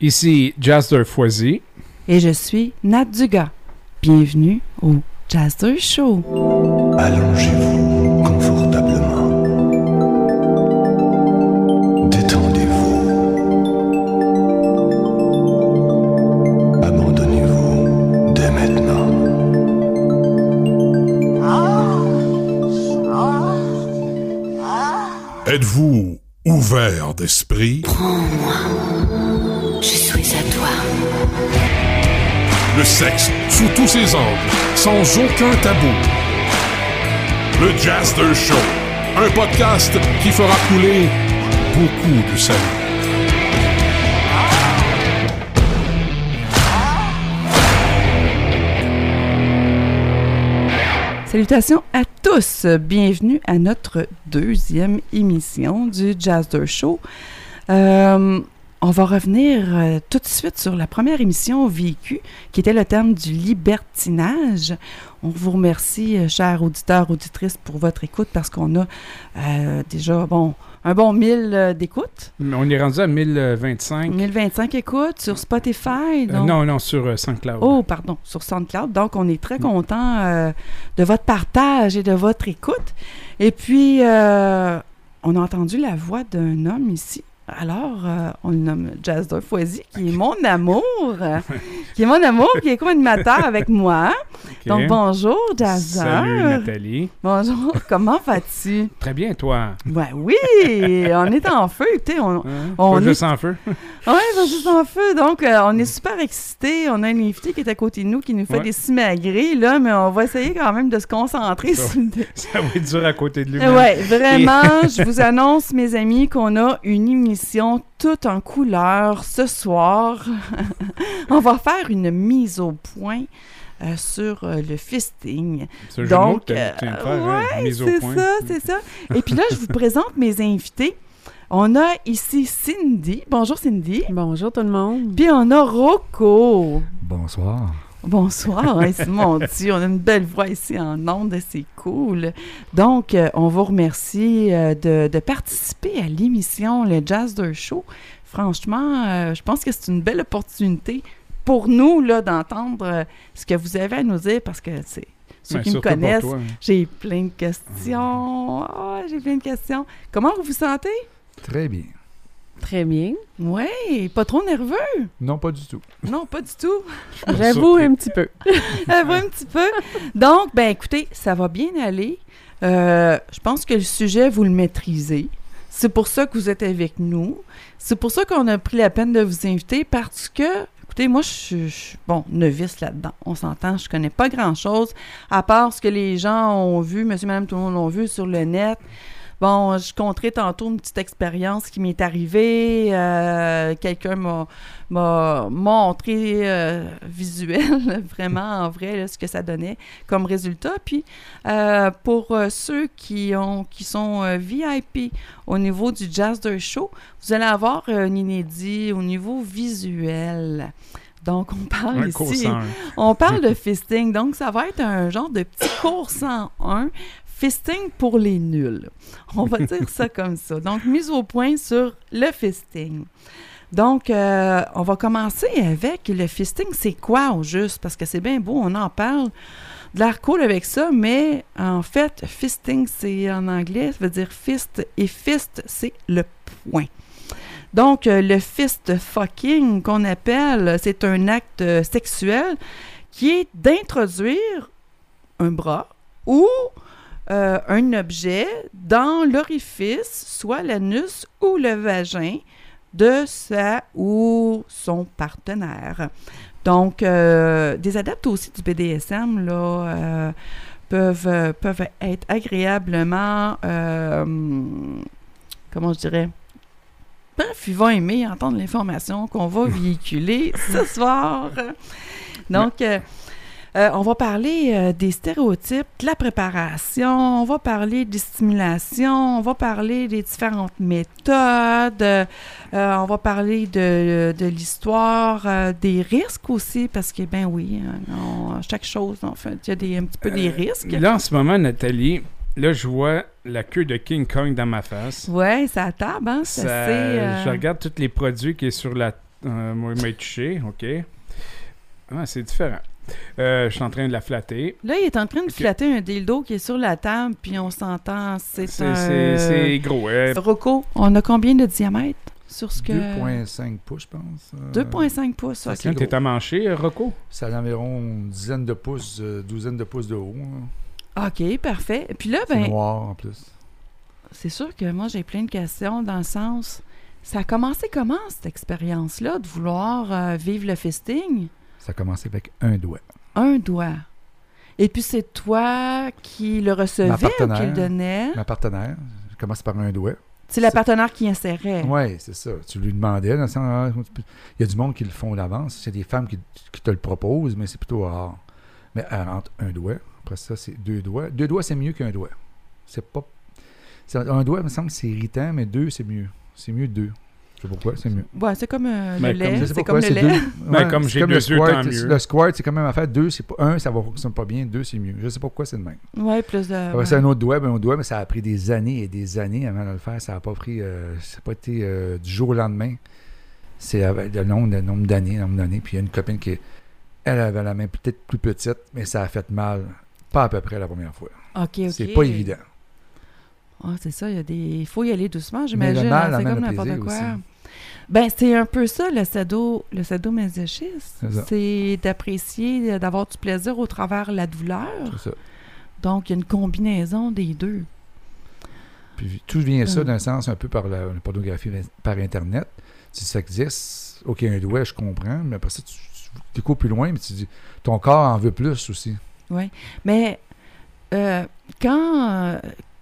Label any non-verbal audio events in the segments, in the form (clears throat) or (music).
Ici Jasper Foisy. Et je suis Nat Dugas. Bienvenue au Jasper Show. Allongez-vous confortablement. Détendez-vous. Abandonnez-vous dès maintenant. Êtes-vous ouvert d'esprit? Sexe sous tous ses angles, sans aucun tabou. Le Jazzer Show, un podcast qui fera couler beaucoup de sel. Salutations à tous. Bienvenue à notre deuxième émission du Jazzer Show. Euh, on va revenir euh, tout de suite sur la première émission vécue, qui était le thème du libertinage. On vous remercie, euh, chers auditeurs, auditrices, pour votre écoute parce qu'on a euh, déjà, bon, un bon 1000 euh, d'écoutes. On est rendu à 1025. 1025 écoutes sur Spotify. Donc- non, non, sur SoundCloud. Oh, pardon, sur SoundCloud. Donc, on est très content euh, de votre partage et de votre écoute. Et puis, on a entendu la voix d'un homme ici. Alors, euh, on le nomme Jazzer Foisy, qui est mon amour, euh, (laughs) qui est mon amour, qui est co-animateur avec moi. Donc, bonjour, Jazzer. Salut Nathalie. Bonjour, (laughs) comment vas-tu? Très bien, toi. Ben oui, on est en feu. Écoutez, on, Hein? On est- juste en feu. oui, vas-y sans feu. Donc, euh, on est super excités. On a un invité qui est à côté de nous qui nous fait Ouais. des simagrées, là, mais on va essayer quand même de se concentrer Ça. sur. Ça va être dur à côté de lui. Ouais, vraiment, (laughs) je vous annonce, mes amis, qu'on a une émission toute en couleur ce soir. (laughs) on va faire une mise au point euh, sur euh, le fisting. Ce Donc, euh, hein, ouais, c'est ça, c'est ça. Et puis là, je vous présente mes invités. On a ici Cindy. Bonjour Cindy. Bonjour tout le monde. Puis on a Rocco. Bonsoir. Bonsoir. (laughs) Hein, c'est mon Dieu, on a une belle voix ici en ondes, c'est cool. Donc, euh, on vous remercie euh, de, de participer à l'émission Le Jazz de Show. Franchement, euh, je pense que c'est une belle opportunité pour nous là d'entendre ce que vous avez à nous dire parce que c'est ceux qui me connaissent, hein. j'ai plein de questions. Ah, j'ai plein de questions. Comment vous vous sentez? Très bien. Très bien. Oui, pas trop nerveux? Non, pas du tout. Non, pas du tout. J'avoue un petit peu. (laughs) Va un petit peu. Donc, ben écoutez, ça va bien aller. Euh, je pense que le sujet, vous le maîtrisez. C'est pour ça que vous êtes avec nous. C'est pour ça qu'on a pris la peine de vous inviter parce que, écoutez, moi, je suis, je suis, bon, novice là-dedans. On s'entend, je connais pas grand-chose, à part ce que les gens ont vu, monsieur, madame, tout le monde l'ont vu sur le net. Bon, je compterai tantôt une petite expérience qui m'est arrivée. Euh, Quelqu'un m'a montré euh, visuel, (laughs) vraiment en vrai, là, ce que ça donnait comme résultat. Puis, euh, pour ceux qui, ont, qui sont VIP au niveau du Jazz de Show, vous allez avoir un inédit au niveau visuel. Donc, on parle Un ici. 101. On parle de fisting, donc ça va être un genre de petit cours 101, fisting pour les nuls. On va dire ça (laughs) comme ça. Donc, mise au point sur le fisting. Donc, euh, on va commencer avec le fisting. C'est quoi au juste? Parce que c'est bien beau, on en parle. De l'air cool avec ça, mais en fait, fisting, c'est en anglais, ça veut dire fist, et fist, c'est le point. Donc, euh, le fist fucking qu'on appelle, c'est un acte euh, sexuel qui est d'introduire un bras ou euh, un objet dans l'orifice, soit l'anus ou le vagin de sa ou son partenaire. Donc, euh, des adeptes aussi du BDSM là, euh, peuvent, peuvent être agréablement, comment je dirais, Bref, ils vont aimer entendre l'information qu'on va véhiculer ce soir. Donc, euh, euh, on va parler euh, des stéréotypes, de la préparation, on va parler des stimulations, on va parler des différentes méthodes, euh, on va parler de, de l'histoire, des risques aussi, parce que, ben oui, on- chaque chose, en fait, il y a des, un petit peu des risques. Là, en ce moment, Nathalie, là, je vois la queue de King Kong dans ma face. Ouais, ça table, hein? Ça- euh, Je regarde tous les produits qui sont sur la euh, moi, il m'a touché, OK. Ah, c'est différent. Euh, je suis en train de la flatter. Là, il est en train de flatter un dildo qui est sur la table, puis on s'entend, c'est un... c'est- gros. euh, Rocco, on a combien de diamètre sur ce que... 2,5 pouces, je pense. Euh, 2,5 pouces, ça, ok. c'est T'es à mancher, euh, Rocco? C'est à environ une dizaine de pouces, euh, douzaine de pouces de haut. hein. OK, parfait. Et puis là, C'est ben, noir en plus. c'est sûr que moi, j'ai plein de questions dans le sens... Ça a commencé comment, cette expérience-là, de vouloir euh, vivre le fisting? Ça a commencé avec un doigt. Un doigt. Et puis c'est toi qui le recevais ou qui le donnait? Ma partenaire, je commence par un doigt. C'est la partenaire qui insérait. Oui, c'est ça. Tu lui demandais. dans le sens, ah, il y a du monde qui le font d'avance. C'est des femmes qui, qui te le proposent, mais c'est plutôt rare. Mais euh, entre un doigt, après ça, c'est deux doigts. Deux doigts, c'est mieux qu'un doigt. C'est pas. Un doigt, il me semble que c'est irritant, mais deux, c'est mieux. C'est mieux deux. Je sais pas pourquoi, c'est mieux. Ouais, c'est comme euh, le comme- lait. C'est comme le lait. deux. Ben, comme j'ai le deux yeux, squirt. tant mieux. Le squirt, c'est quand même affaire. Deux, c'est pas un, ça va fonctionne pas bien. Deux, c'est mieux. Je sais pas pourquoi c'est le même. Ouais, plus de. Après, ouais. c'est un autre doigt, ben, un autre doigt, mais ça a pris des années et des années avant de le faire. Ça n'a pas pris, euh, ça n'a pas été euh, du jour au lendemain. C'est avec le nombre, le nombre d'années, le nombre d'années. Puis il y a une copine qui, elle avait la main peut-être plus petite, mais ça a fait mal. Pas à peu près la première fois. Ok, ok. C'est pas évident. Ah, c'est ça, il y a des. Il faut y aller doucement, j'imagine. hein, C'est comme n'importe quoi. aussi. Ben, c'est un peu ça, le sado, le sadomasochisme. C'est d'apprécier, d'avoir du plaisir au travers de la douleur. Ça. Donc, il y a une combinaison des deux. Puis tout vient ça Hum. d'un sens un peu par la, la pornographie par Internet. Si ça existe, OK, un doigt, je comprends, mais après ça, tu, tu plus loin, mais tu dis, ton corps en veut plus aussi. Mais euh, quand. euh,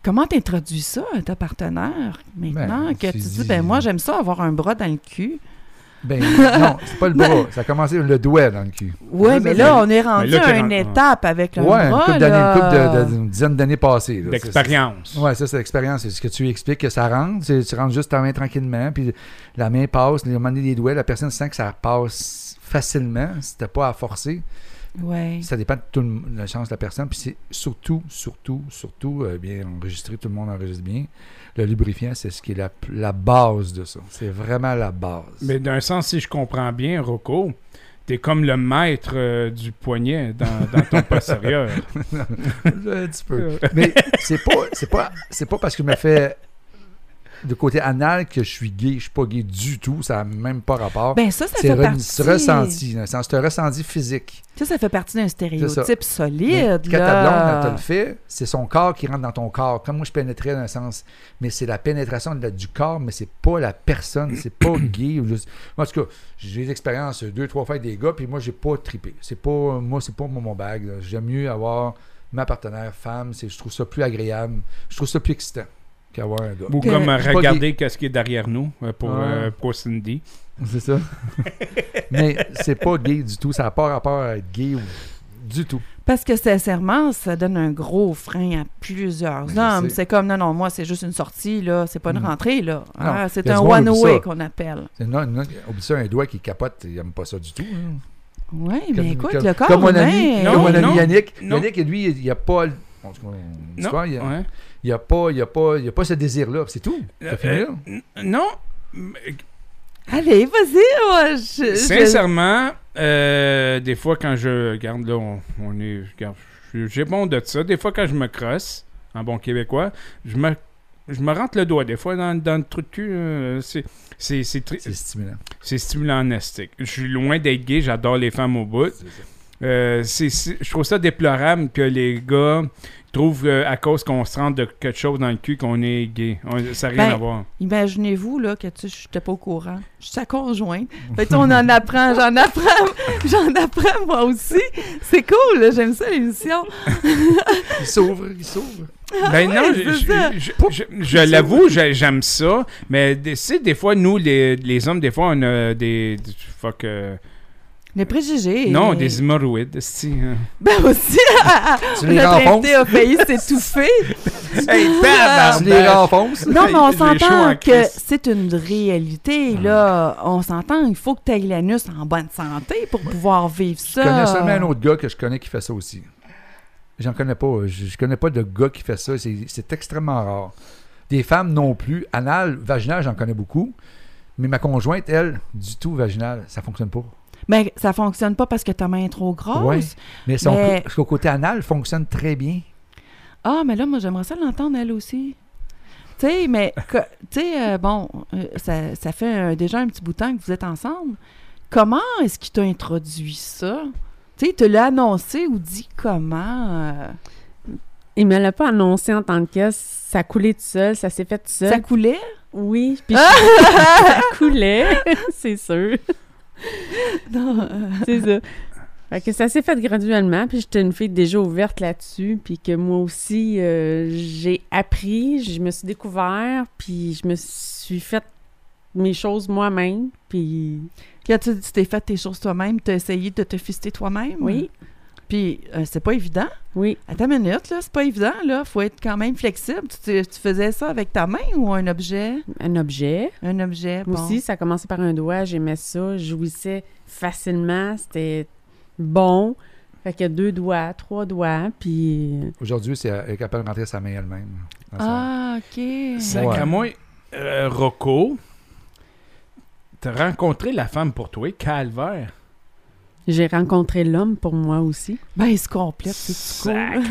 comment t'introduis ça à ta partenaire maintenant Ben, que tu tu dis, dis- ben moi, j'aime ça avoir un bras dans le cul? Ben (laughs) non, c'est pas le bras. Ça a commencé le doigt dans le cul. Oui, mais là, on est rendu là, à une étape avec le Ouais, bras. couple d'années, une couple là. de, de- une dizaine d'années passées. C'est- Ouais, ça, c'est l'expérience. C'est ce que tu expliques que ça rentre. c'est- Tu rentres juste ta main tranquillement, puis la main passe, les moment les doigts, la personne sent que ça passe facilement, si t'as pas à forcer. Ouais. Ça dépend de tout le- la chance de la personne. Puis c'est surtout, surtout, surtout euh, bien enregistré, tout le monde enregistre bien. Le lubrifiant, c'est ce qui est la, la base de ça. C'est vraiment la base. Mais d'un sens, si je comprends bien, Rocco, t'es comme le maître euh, du poignet dans, dans ton (laughs) postérieur. (laughs) un petit peu. Mais c'est pas, c'est pas, c'est pas parce que je me fais de côté anal que je suis gay. Je suis pas gay du tout. Ça n'a même pas rapport. Ben ça, ça c'est fait re- partie. c'est ressenti. C'est un ressenti physique. Ça, ça fait partie d'un stéréotype ça. Mais solide. quand ta blonde, te le fait, c'est son corps qui rentre dans ton corps. Comme moi, je pénétrais dans un sens. Mais c'est la pénétration du corps, mais c'est pas la personne. C'est pas (clears throat) gay. Moi, en tout cas, j'ai des expériences deux, trois fois avec des gars, puis moi, j'ai pas trippé. C'est pas, moi, c'est pas mon, bag. J'aime mieux avoir ma partenaire femme. Je trouve ça plus agréable. Je trouve ça plus excitant qu'avoir un gars. Ou Que- comme euh, regarder qu'est-ce qui est derrière nous euh, pour, Ouais. euh, pour Cindy. C'est ça. (laughs) mais c'est pas gay du tout. Ça n'a pas rapport à être gay ou du tout. Parce que sincèrement, ça donne un gros frein à plusieurs hommes. C'est comme, non, non, moi, c'est juste une sortie, là. C'est pas une Mm. rentrée, là. Non. Ah, c'est un one-way qu'on appelle. C'est non, non, oublie ça, un doigt qui capote, il aime pas ça du tout. hein. Oui, Comme- mais écoute, comme- le corps comme mon ami, humain... Non, comme mon ami non, Yannick. non. Yannick, lui, il n'y a pas. le- en tout cas, une Non, histoire, il n'y a, ouais. Il y a pas, y a pas, il y a pas ce désir-là. C'est tout. Euh, T'as fini là? N- Non. Allez, vas-y, je- Sincèrement, euh, des fois quand je. Regarde, là, on, on est. j'ai bon de ça. Des fois quand je me crosse, en bon québécois, je me, je me rentre le doigt. Des fois dans, dans le trou de cul, euh, c'est. C'est c'est tri- C'est stimulant. c'est stimulant nestique. Je suis loin d'être gay, j'adore les femmes au bout. C'est ça. Euh, c'est- c'est- je trouve ça déplorable que les gars trouvent euh, à cause qu'on se rentre de quelque chose dans le cul qu'on est gay. On- ça n'a rien Ben, à voir. Imaginez-vous, là, que tu sais, je n'étais pas au courant. Je suis sa conjointe. Fait on en apprend, j'en apprends, (laughs) j'en apprends moi aussi. C'est cool, là, j'aime ça, l'émission. (laughs) Il s'ouvre, il s'ouvre. Ben non, ouais, je, c'est je- ça. je- je- je l'avoue, j'ai- j'aime ça, mais des- tu sais, des fois, nous, les, les hommes, des fois, on a des... des- fuck... euh, Les préjugés. non, des hémorroïdes, si. hein. (laughs) Ben aussi, Tu les notre invité a failli s'étouffer. (laughs) Hey, Tu les renfonces? Non, mais on s'entend que c'est une réalité, là. On s'entend, il faut que tu aies l'anus en bonne santé pour pouvoir vivre Je ça. connais seulement un autre gars que je connais qui fait ça aussi. J'en connais pas. Je, je connais pas de gars qui fait ça. C'est extrêmement rare. Des femmes non plus. Anal, vaginal, j'en connais beaucoup. Mais ma conjointe, elle, du tout vaginale, ça fonctionne pas. Mais ça fonctionne pas parce que ta main est trop grosse. Ouais. Mais son Mais- côté anal fonctionne très bien. Ah, mais là, moi, j'aimerais ça l'entendre, elle aussi. Tu sais, mais, (laughs) que- tu sais, euh, bon, euh, ça, ça fait euh, déjà un petit bout de temps que vous êtes ensemble. Comment est-ce qu'il t'a introduit ça? Tu sais, il te l'a annoncé ou dit comment? euh, Il me l'a pas annoncé en tant que tel. Ça coulait tout seul, ça s'est fait tout seul. ça coulait? Oui, puis (laughs) (laughs) ça coulait, c'est sûr. (laughs) Non, euh, C'est ça. Fait que ça s'est fait graduellement, puis j'étais une fille déjà ouverte là-dessus, puis que moi aussi, euh, j'ai appris, je me suis découvert, puis je me suis fait mes choses moi-même, puis Quand tu, t'es fait tes choses toi-même, tu as essayé de te fister toi-même? oui, Puis, euh, c'est pas évident. oui. Attends une minute, là, c'est pas évident, là. Faut être quand même flexible. Tu, tu faisais ça avec ta main ou un objet? Un objet. Un objet, Moi bon. aussi, ça a commencé par un doigt, j'aimais ça, je jouissais facilement, c'était bon. Fait que deux doigts, trois doigts, puis Aujourd'hui, c'est elle est capable de rentrer sa main elle-même. Ah, OK. Sac Ouais. à moi, euh, Rocco, t'as rencontré la femme pour toi, Calvaire. J'ai rencontré l'homme pour moi aussi. Ben, il se complète, c'est cool.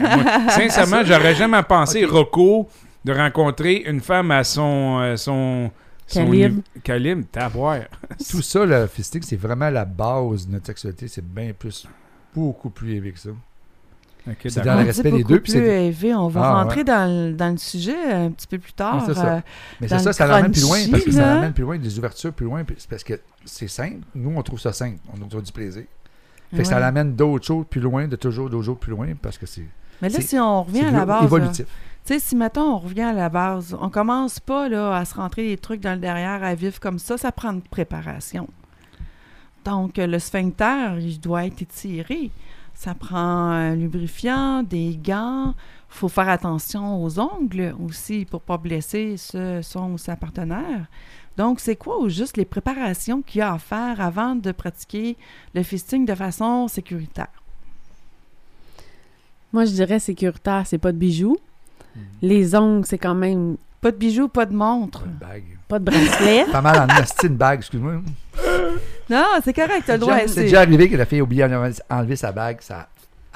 Sincèrement, (laughs) j'aurais jamais pensé, Rocco, de rencontrer une femme à son... euh, son son Calibre. niveau- Calibre, t'avoir. (laughs) Tout ça, le fisting, c'est vraiment la base de notre sexualité. C'est bien plus, beaucoup plus élevé que ça. C'est dans le On respect des beaucoup deux, plus élevé. On va Ah, rentrer ouais. dans, le, dans le sujet un petit peu plus tard. Ah, c'est ça. euh, Mais c'est ça, l'amène plus loin, parce que ça l'amène plus loin, des ouvertures plus loin, parce que c'est simple. Nous, on trouve ça simple. On trouve du plaisir. Fait que ça l'amène d'autres choses plus loin, de toujours d'autres choses plus loin, parce que c'est Mais là, si on revient à la base. là, évolutif. Tu sais, si mettons, on revient à la base, on commence pas là, à se rentrer des trucs dans le derrière à vivre comme ça, ça prend une préparation. Donc, euh, le sphincter, il doit être étiré. Ça prend un lubrifiant, des gants. Il faut faire attention aux ongles aussi pour pas blesser ce, son ou sa partenaire. Donc, c'est quoi au juste les préparations qu'il y a à faire avant de pratiquer le fisting de façon sécuritaire? Moi, je dirais sécuritaire, c'est pas de bijoux. Mhm. Les ongles, c'est quand même Pas de bijoux, pas de montre. Une bague. pas de bracelet. (laughs) Pas mal en asti, une bague, excuse-moi. Non, c'est correct, t'as le droit. C'est c'est- déjà arrivé que la fille a oublié d'enlever sa bague, ça.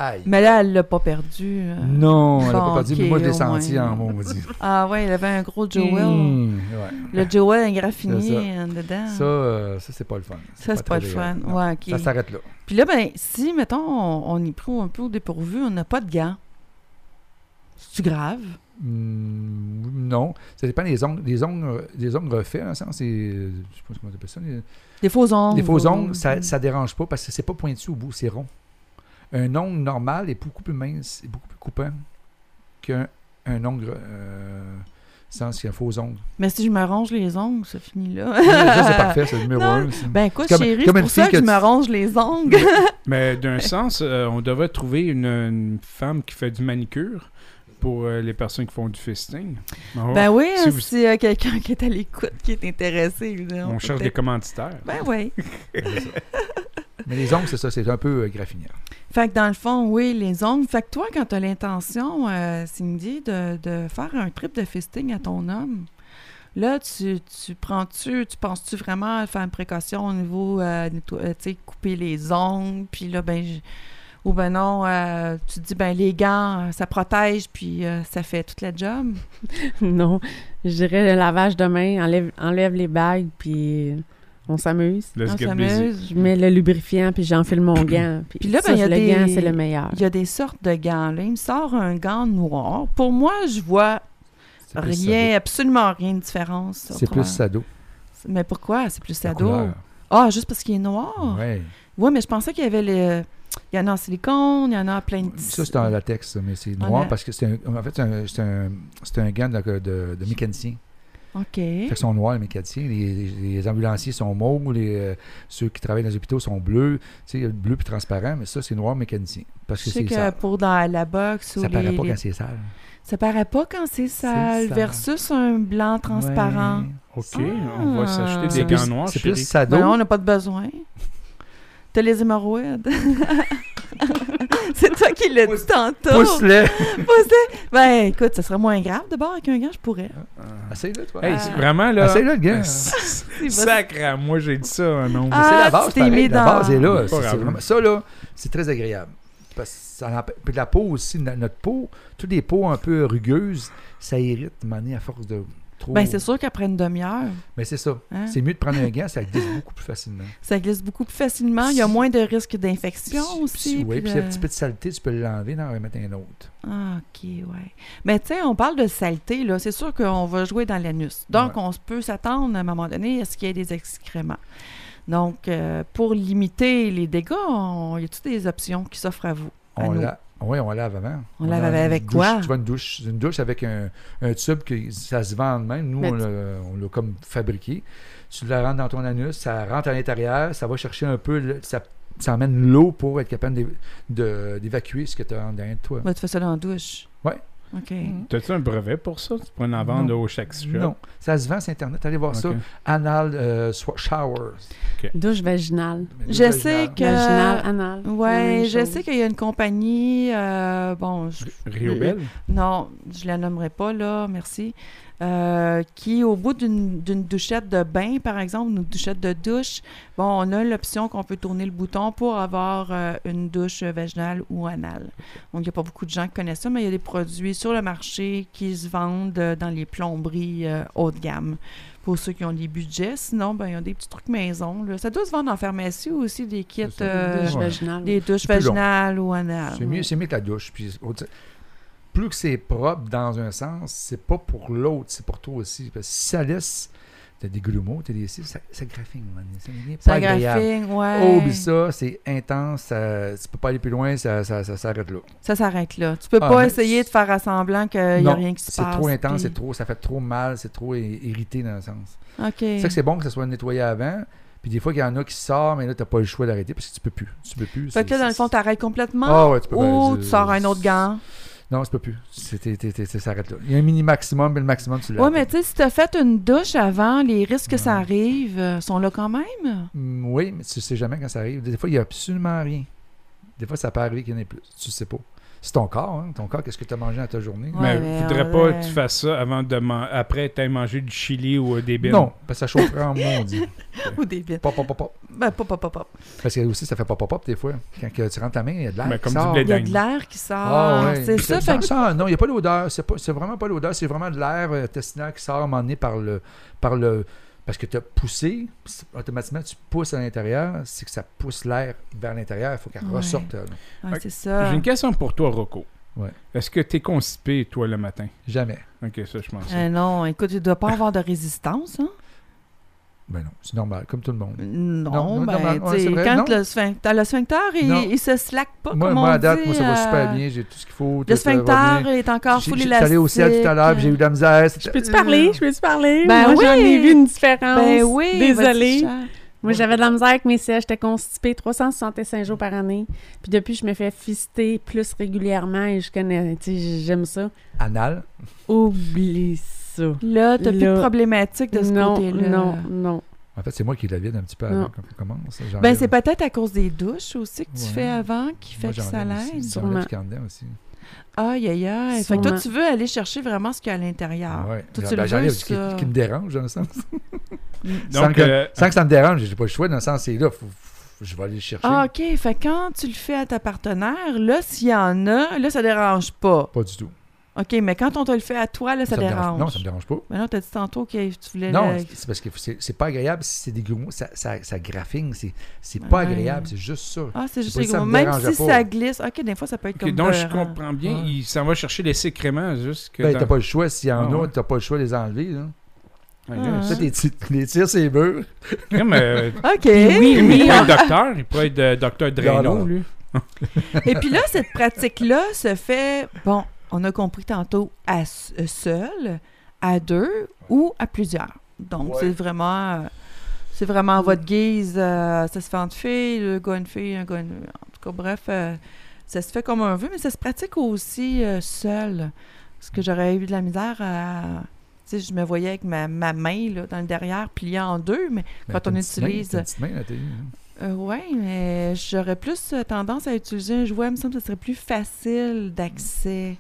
Aïe. Mais là, elle l'a pas perdu. euh. Non, elle Bon, pas perdu, mais moi, je l'ai senti en maudit. (laughs) Ah ouais, il avait un gros Joel. Mmh, ouais. Le Joel C'est ingraffiné en dedans. Ça, euh, ça c'est pas le fun. Ça, c'est pas le fun. Ouais. Ça s'arrête là. Puis là, ben, si, mettons, on, on y prend un peu au dépourvu, on n'a pas de gants. C'est grave? Hmm, non. Ça dépend des ongles. Des ongles, euh, des ongles refaits, en sens, c'est. Je sais pas comment on appelle ça. les- Des faux ongles. Les faux ongles, ça, ça dérange pas parce que c'est pas pointu au bout, c'est rond. Un ongle normal est beaucoup plus mince et beaucoup plus coupant qu'un un ongle euh, sans qu'il y a un faux ongle. Mais si je me ronge les ongles, ça finit là. ça, c'est parfait, c'est le numéro Non. un. ça. Ben écoute, C'est comme- chérie, comme c'est pour ça que, que je me tu- ronge les ongles. (laughs) Mais d'un sens, euh, on devrait trouver une, une femme qui fait du manicure pour euh, les personnes qui font du fisting. Va- ben oui, Si hein, vous- s'il y a quelqu'un qui est à l'écoute, qui est intéressé. on cherche des commanditaires. Ben oui. (laughs) (laughs) Mais les ongles, c'est ça, c'est un peu euh, graffinière. Fait que dans le fond, oui, les ongles. Fait que toi, quand tu as l'intention, euh, Cindy, de, de faire un trip de fisting à ton homme, là, tu, tu prends-tu, tu penses-tu vraiment à faire une précaution au niveau, euh, tu sais, couper les ongles, puis là, ben, je- ou ben non, euh, tu te dis, ben les gants, ça protège, puis euh, ça fait toute la job? (laughs) non, je dirais le lavage de main, enlève, enlève les bagues, puis on s'amuse. Let's On get s'amuse. busy. Je mets le lubrifiant, puis j'enfile mon gant. Puis, (clears throat) Puis là, ben, il y a le des- gant, c'est le meilleur. Il y a des sortes de gants. Là. Il me sort un gant noir. Pour moi, je vois rien, absolument rien de différence. C'est plus sado. Mais pourquoi? C'est plus sado. Ah, juste parce qu'il est noir? Ouais. Oui, mais je pensais qu'il y avait le... Il y en a en silicone, il y en a en plein de... Ça, c'est en latex, ça, mais c'est En noir parce que c'est un, en fait, c'est un, c'est un, gant de, de, de mécanicien. OK. Fait qu'ils sont noirs, les mécaniciens. Les, les- les ambulanciers sont mauves, les, euh, ceux qui travaillent dans les hôpitaux sont bleus. Tu sais, bleu puis transparent, mais ça, c'est noir mécanicien. Parce Je que sais c'est que sale. pour dans la boxe ou Ça les... paraît pas les- quand c'est sale. Ça paraît pas quand c'est sale, sale. versus un blanc transparent. Ouais. OK, on va Ah. s'acheter des gants noirs, C'est plus sado. Ben, on n'a pas de besoin. T'as les hémorroïdes. (laughs) (laughs) C'est toi qui l'as dit tantôt. Pousse-le! (laughs) Pousse-le. Ben, écoute, ça serait moins grave. D'abord, avec un gant, je pourrais. Essaye-le, toi. Hey, c'est vraiment là. Essaye-le, le gars. Sacre à moi, j'ai dit ça, non. Ah, c'est la base, pareil. La base est là. Ça, là, c'est très agréable. Parce que ça empê- Puis la peau aussi, no- notre peau, toutes les peaux un peu rugueuses, ça irrite, mané à force de trop. Ben, c'est sûr qu'après une demi-heure, Mais c'est ça. hein, C'est mieux de prendre un gant, ça glisse beaucoup plus facilement. (laughs) ça glisse beaucoup plus facilement. Il y a moins de risques d'infection aussi. Oui, puis a de- un petit peu de saleté, tu peux l'enlever, en remettre un autre. Ah, OK, ouais. Mais tu sais, on parle de saleté, là. C'est sûr qu'on va jouer dans l'anus. Donc, Ouais. on peut s'attendre à un moment donné à ce qu'il y ait des excréments. Donc, euh, pour limiter les dégâts, on... y a-t-il des options qui s'offrent à vous? À On la... Oui, on lave avant. On lave a avec quoi? Tu vois, une douche, une douche avec un, un tube que ça se vend de même. Nous, Mais on l'a on comme fabriqué. Tu la rentres dans ton anus, ça rentre à l'intérieur, ça va chercher un peu, ça, ça emmène l'eau pour être capable d'évacuer ce que tu as en derrière de toi. Ben, tu fais ça dans la douche? Ouais. OK. T'as-tu un brevet pour ça? Tu pourrais en vendre au chaque shop? Non, ça se vend sur Internet. Allez voir ça. Anal euh, Showers. Douche vaginale. Je sais que- Vaginale, anale. Ouais, je sais qu'il y a une compagnie, euh, bon, je- Rio Belle? non, je la nommerai pas là, merci, euh, qui au bout d'une douchette de bain, par exemple, une douchette de douche, bon, on a l'option qu'on peut tourner le bouton pour avoir euh, une douche vaginale ou anale. Donc, il n'y a pas beaucoup de gens qui connaissent ça, mais il y a des produits sur le marché qui se vendent euh, dans les plomberies haut de gamme. Pour ceux qui ont des budgets, sinon, ben, il y a des petits trucs maison. là. Ça doit se vendre en pharmacie aussi, des kits, des douches C'est plus long. vaginales ou anales. C'est mieux, c'est mieux que la douche. Puis, plus que c'est propre dans un sens, c'est pas pour l'autre, c'est pour toi aussi. Parce que si ça laisse, t'as des grumeaux, t'as des cils, ça, ça man. Pas agréable. ouais. Oh, oublie ça, c'est intense, ça, tu peux pas aller plus loin, ça, ça, ça s'arrête là. Ça s'arrête là. Tu peux Ah, pas essayer de faire à semblant qu'il n'y a rien qui se C'est passe. trop intense, puis- c'est trop, ça fait trop mal, c'est trop irrité dans le sens. OK. C'est ça que c'est bon que ça soit nettoyé avant. Puis des fois, il y en a qui sortent, mais là, t'as pas le choix d'arrêter parce que tu peux plus. Tu peux plus. Fait que là, c'est- dans le fond, t'arrêtes complètement Ah ouais, tu peux ou tu sors un c'est- autre gant? Non, tu peux plus. C'est- t'es- t'es- Ça s'arrête là. Il y a un mini maximum, mais le maximum, tu l'as. Ouais, mais tu sais, si t'as fait une douche avant, les risques que ça arrive euh, sont là quand même? Mm, Oui, mais tu sais jamais quand ça arrive. Des fois, il n'y a absolument rien. Des fois, ça peut arriver qu'il y en ait plus. Tu sais pas. C'est ton corps, hein. Ton corps, qu'est-ce que tu as mangé dans ta journée? Ouais, mais faudrait on- pas que tu fasses ça avant de man- après t'aies mangé du chili ou euh, des bines. Non, parce que ça chaufferait en maudit. (laughs) Ou des bits. Pop, pop, pop, pop. Ben, pop, pop, pop, pop. Parce que aussi, ça fait pop, pop, pop des fois. Quand que tu rentres ta main, il y a de l'air. Mais qui comme du sort. Il y a de l'air qui sort. Ah ouais. C'est ça, ça- fait ça- non, il n'y a pas d'odeur. C'est, pas, c'est vraiment pas l'odeur. C'est vraiment de l'air euh, intestinal qui sort à un moment donné par le. Par le parce que tu as poussé, automatiquement, tu pousses à l'intérieur. C'est que ça pousse l'air vers l'intérieur. Il faut qu'elle Ouais. ressorte. c'est ça. J'ai une question pour toi, Rocco. Ouais. Est-ce que t'es constipé, toi, le matin? Jamais. Ok, ça, je pense. Euh, non, écoute, il doit pas avoir de résistance, hein? Ben non, c'est normal, comme tout le monde. Non, Non, non, ben, normal. Ouais, vrai, quand non. le, sphincter, le sphincter, il, il se slack pas, moi, comme moi, on à date, dit, moi, ça va euh, super bien. J'ai tout ce qu'il faut. Le euh, sphincter est encore J'ai- full élastique. allé au ciel tout à l'heure, puis j'ai eu de la misère. Je peux-tu parler? Je peux-tu parler? Ben Moi, oui. j'en ai vu une différence. Ben oui, Désolée. Moi, j'avais de la misère avec mes sièges. J'étais constipée 365 jours par année. Puis depuis, je me fais fister plus régulièrement et je connais, tu sais, j'aime ça. Anal. Oublie ça. Là, t'as plus de problématique de ce côté-là. non, non. En fait, c'est moi qui la vide un petit peu avant quand on commence. J'enlève- Ben, c'est peut-être à cause des douches aussi que tu Ouais. fais avant qui fait Moi, que ça l'aide. Sûrement. Aussi. Aïe, aïe, aïe. Fait que toi, tu veux aller chercher vraiment ce qu'il y a à l'intérieur. Ouais. Toi, Ben, tu le veux, j'enlève ce qui, ça? qui me dérange, dans le sens. (laughs) sans, que, euh, sans que ça me dérange, j'ai pas le choix, dans le sens, c'est là, faut- faut- je vais aller le chercher. Ah, OK. Fait que quand tu le fais à ta partenaire, là, s'il y en a, là, ça dérange pas. Pas du tout. OK, mais quand on te le fait à toi, là, ça, dérange. Non, ça me dérange pas. Mais non, t'as dit tantôt que tu voulais... Non, le- c'est parce que c'est pas agréable si c'est des grumeaux, ça, ça, ça graffine, c'est Ouais. pas agréable, c'est juste ça. Ah, c'est juste ça gros. me Même si pas. ça glisse. OK, des fois, ça peut être ok, comme donc, je comprends bien. Il s'en va chercher les sécréments juste que. Ben, dans- t'as pas le choix, s'il y en Ah, a, t'as pas le choix de les enlever. Là. Ah, Ah. Ça, les, ti- les tire, c'est euh, (laughs) OK. oui, il oui. est pas docteur. Il pourrait être euh, docteur non. lui. Et puis là, cette pratique-là se fait, bon, on a compris tantôt, à euh, seul, à deux ou à plusieurs. Donc, Ouais. c'est vraiment... euh, C'est vraiment à votre guise. euh, ça se fait entre filles, le gars, une fille, un gars, une... En tout cas, bref, euh, ça se fait comme on veut, mais ça se pratique aussi euh, seul. Parce que j'aurais eu de la misère à... Tu sais, je me voyais avec ma, ma main là, dans le derrière, pliée en deux, mais Quand on main, utilise- une main, là, hein. Ouais, mais j'aurais plus tendance à utiliser un jouet. Il me semble que ce serait plus facile d'accès.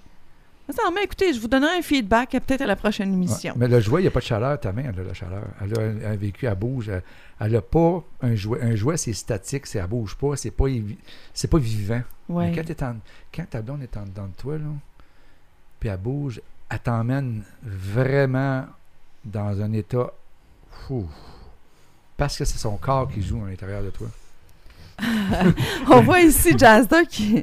Attends, mais écoutez, je vous donnerai un feedback peut-être à la prochaine Ouais. émission. Mais le jouet, il n'y a pas de chaleur. Ta main, elle a la chaleur. Elle a un, un vécu, elle bouge. Elle n'a pas un jouet. Un jouet, c'est statique, c'est, elle bouge pas, c'est pas, c'est pas vivant. Ouais. Mais quand, en- quand ta blonde est en dedans de toi, là, puis elle bouge, elle t'emmène vraiment dans un état fou. Parce que c'est son corps qui joue à l'intérieur de toi. (laughs) On voit ici Jazda qui.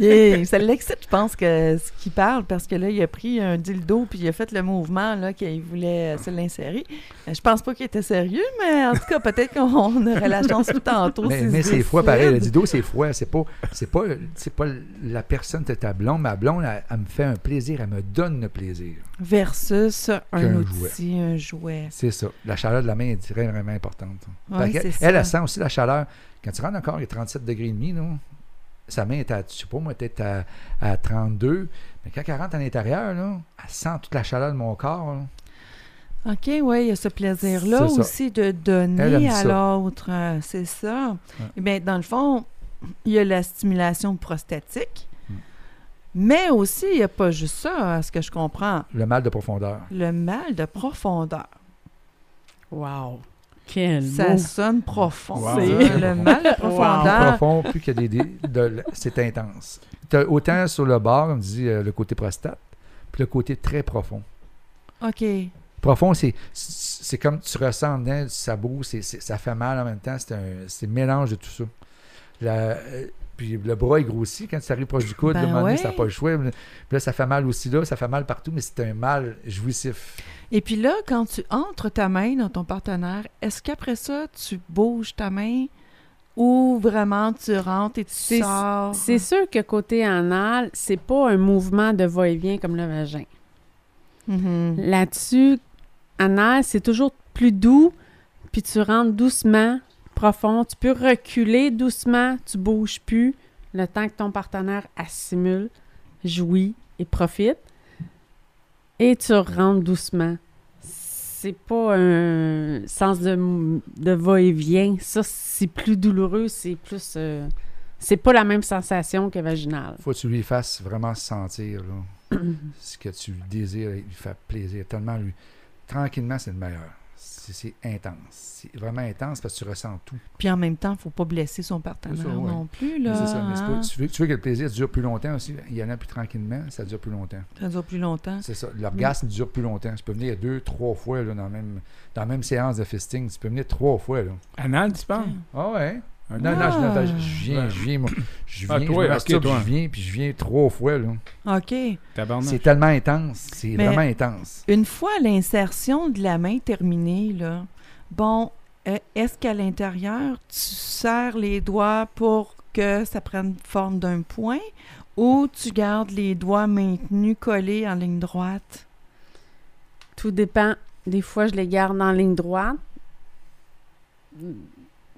est- ça l'excite, je pense, que ce qu'il parle, parce que là, il a pris un dildo puis il a fait le mouvement là, qu'il voulait se l'insérer. Euh, Je pense pas qu'il était sérieux, mais en tout cas, peut-être qu'on aurait la chance tout tantôt. mais mais c'est froid pareil. Le dido, c'est froid. C'est pas, c'est pas, c'est pas la personne de ta blonde. Ma blonde, elle, elle me fait un plaisir. Elle me donne le plaisir. Versus un outil, un jouet. C'est ça. La chaleur de la main est vraiment importante. Ouais, elle, elle sent aussi la chaleur. Quand tu rentres encore, il est 37 degrés et demi, là, sa main est à, je sais pas moi, peut-être à, à 32. Mais quand elle rentre à l'intérieur, là, elle sent toute la chaleur de mon corps. là. OK, oui, il y a ce plaisir-là aussi de donner à l'autre. euh, C'est ça. Ouais. Eh bien, dans le fond, il y a la stimulation prostatique, Mm. mais aussi, il n'y a pas juste ça, à ce que je comprends. Le mal de profondeur. Le mal de profondeur. Wow! Quel Ça mot! sonne profond. Wow. C'est le mal profondeur. profond, plus qu'il y a des. des- de- c'est intense. T'as autant sur le bord, on dit euh, le côté prostate, puis le côté très profond. OK. Profond, c'est, c'est comme tu ressens en dedans, ça bouge, c'est, c'est- ça fait mal en même temps. C'est un, c'est un mélange de tout ça. La- euh, puis le bras est grossi quand tu arrives proche du coude. Ben le moment donné, ouais. ça n'a pas le choix. Puis là, ça fait mal aussi là, ça fait mal partout, mais c'est un mal jouissif. Et puis là, quand tu entres ta main dans ton partenaire, est-ce qu'après ça, tu bouges ta main ou vraiment tu rentres et tu C'est- sors? C'est sûr que côté anal, c'est pas un mouvement de va-et-vient comme le vagin. Mhm. Là-dessus, anal, c'est toujours plus doux, puis tu rentres doucement, profond. Tu peux reculer doucement, tu bouges plus, le temps que ton partenaire assimile, jouit et profite. Et tu rentres doucement. C'est pas un sens de, de va-et-vient. Ça, c'est plus douloureux, c'est plus. euh, c'est pas la même sensation que vaginal. faut que tu lui fasses vraiment sentir là, (clears throat) ce que tu désires, il lui fait plaisir. Tellement lui. Tranquillement, c'est le meilleur. C'est, intense. C'est vraiment intense parce que tu ressens tout. Puis en même temps, il ne faut pas blesser son partenaire C'est ça, ouais. non plus. Là, c'est ça, mais c'est pas- hein? tu, veux, tu veux que le plaisir dure plus longtemps aussi. Il y en a plus tranquillement, ça dure plus longtemps. Ça dure plus longtemps. C'est ça. L'orgasme dure plus longtemps. Tu peux venir deux, trois fois là, dans, la même, dans la même séance de fisting. Tu peux venir trois fois. Là. Anal, tu parles? Ah ouais? Non, non, je, Ah. non, je- je viens, je viens, moi. Je Ah, viens, toi, je me ok, masturbe, toi. je viens, puis je viens trois fois. Là. OK. C'est tellement intense. C'est vraiment intense. Une fois l'insertion de la main terminée, là, bon, euh, est-ce qu'à l'intérieur, tu serres les doigts pour que ça prenne forme d'un point ou tu gardes les doigts maintenus collés en ligne droite? Tout dépend. Des fois, je les garde en ligne droite.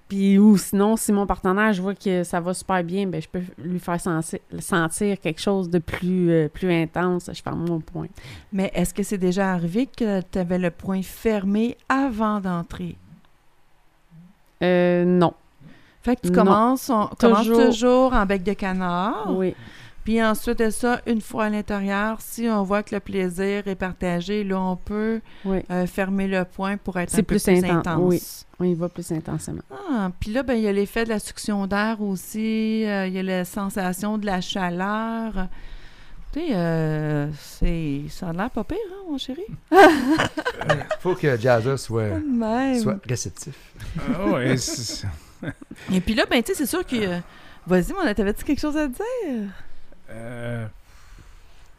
Puis, ou sinon, si mon partenaire, je vois que ça va super bien, ben, je peux lui faire sentir, sentir quelque chose de plus, euh, plus intense. Je ferme mon point. Mais est-ce que c'est déjà arrivé que tu avais le point fermé avant d'entrer? Euh, non. Fait que tu Non. commences, on commence Toujours. toujours en bec de canard. Oui. Puis ensuite de ça, une fois à l'intérieur, si on voit que le plaisir est partagé, là, on peut Oui. euh, fermer le point pour être un peu plus plus intense, intense. oui. On y va plus intensément. Ah, puis là, ben, il y a l'effet de la succion d'air aussi. euh, il y a la sensation de la chaleur. Tu sais, euh, c'est... ça a l'air pas pire, hein, mon chéri? (laughs) faut que Jazza soit, soit réceptif. Ah ouais, c'est- Et puis là, ben, tu sais, c'est sûr que... euh, Vas-y, mon, t'avais-tu quelque chose à dire? Euh,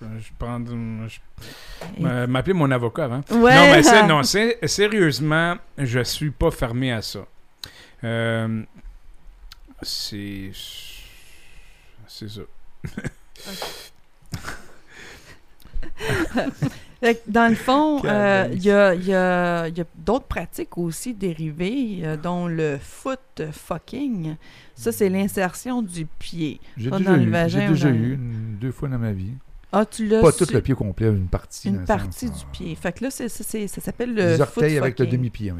je prends. Je, m'a- m'appeler mon avocat avant. Ouais. Non, mais c'est- non, (laughs) c'est- sérieusement, je suis pas fermé à ça. Euh, c'est. C'est ça. (laughs) (laughs) Dans le fond, (laughs) euh, il y a, il y a- il y a d'autres pratiques aussi dérivées, euh, dont le foot fucking. Ça, c'est l'insertion du pied. J'ai déjà, dans le eu, vagin j'ai déjà dans- eu une- deux fois dans ma vie. Ah, tu l'as Pas su- tout le pied complet, une partie. Une partie sens. du pied. Fait que là, c'est, ça s'appelle le Les foot orteils avec le demi-pied.